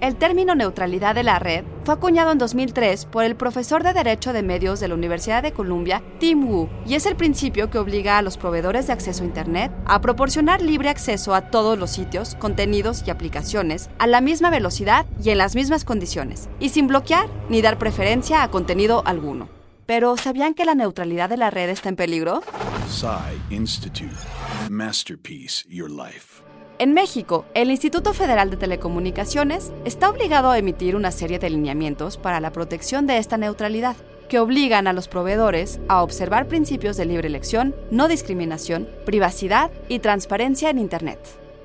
El término neutralidad de la red fue acuñado en 2003 por el profesor de Derecho de Medios de la Universidad de Columbia, Tim Wu, y es el principio que obliga a los proveedores de acceso a Internet a proporcionar libre acceso a todos los sitios, contenidos y aplicaciones a la misma velocidad y en las mismas condiciones, y sin bloquear ni dar preferencia a contenido alguno. Pero ¿sabían que la neutralidad de la red está en peligro? Institute. Masterpiece Your Life. En México, el Instituto Federal de Telecomunicaciones está obligado a emitir una serie de lineamientos para la protección de esta neutralidad, que obligan a los proveedores a observar principios de libre elección, no discriminación, privacidad y transparencia en Internet.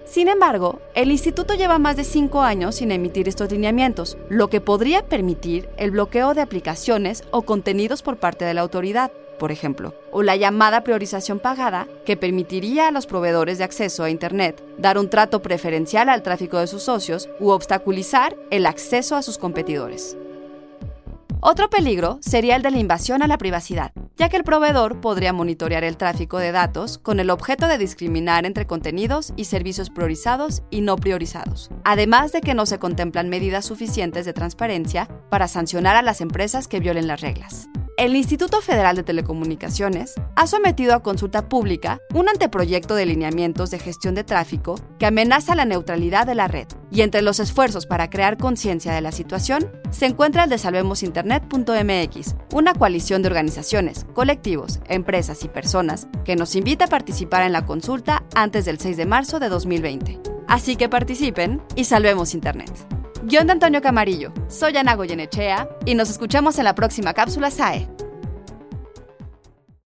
Sin embargo, el instituto lleva más de cinco años sin emitir estos lineamientos, lo que podría permitir el bloqueo de aplicaciones o contenidos por parte de la autoridad, por ejemplo, o la llamada priorización pagada, que permitiría a los proveedores de acceso a Internet dar un trato preferencial al tráfico de sus socios u obstaculizar el acceso a sus competidores. Otro peligro sería el de la invasión a la privacidad, ya que el proveedor podría monitorear el tráfico de datos con el objeto de discriminar entre contenidos y servicios priorizados y no priorizados, además de que no se contemplan medidas suficientes de transparencia para sancionar a las empresas que violen las reglas el Instituto Federal de Telecomunicaciones ha sometido a consulta pública un anteproyecto de lineamientos de gestión de tráfico que amenaza la neutralidad de la red. Y entre los esfuerzos para crear conciencia de la situación se encuentra el de salvemosinternet.mx, una coalición de organizaciones, colectivos, empresas y personas que nos invita a participar en la consulta antes del 6 de marzo de 2020. Así que participen y salvemos Internet. Guión de Antonio Camarillo. Soy Ana Goyenechea y nos escuchamos en la próxima cápsula SAE.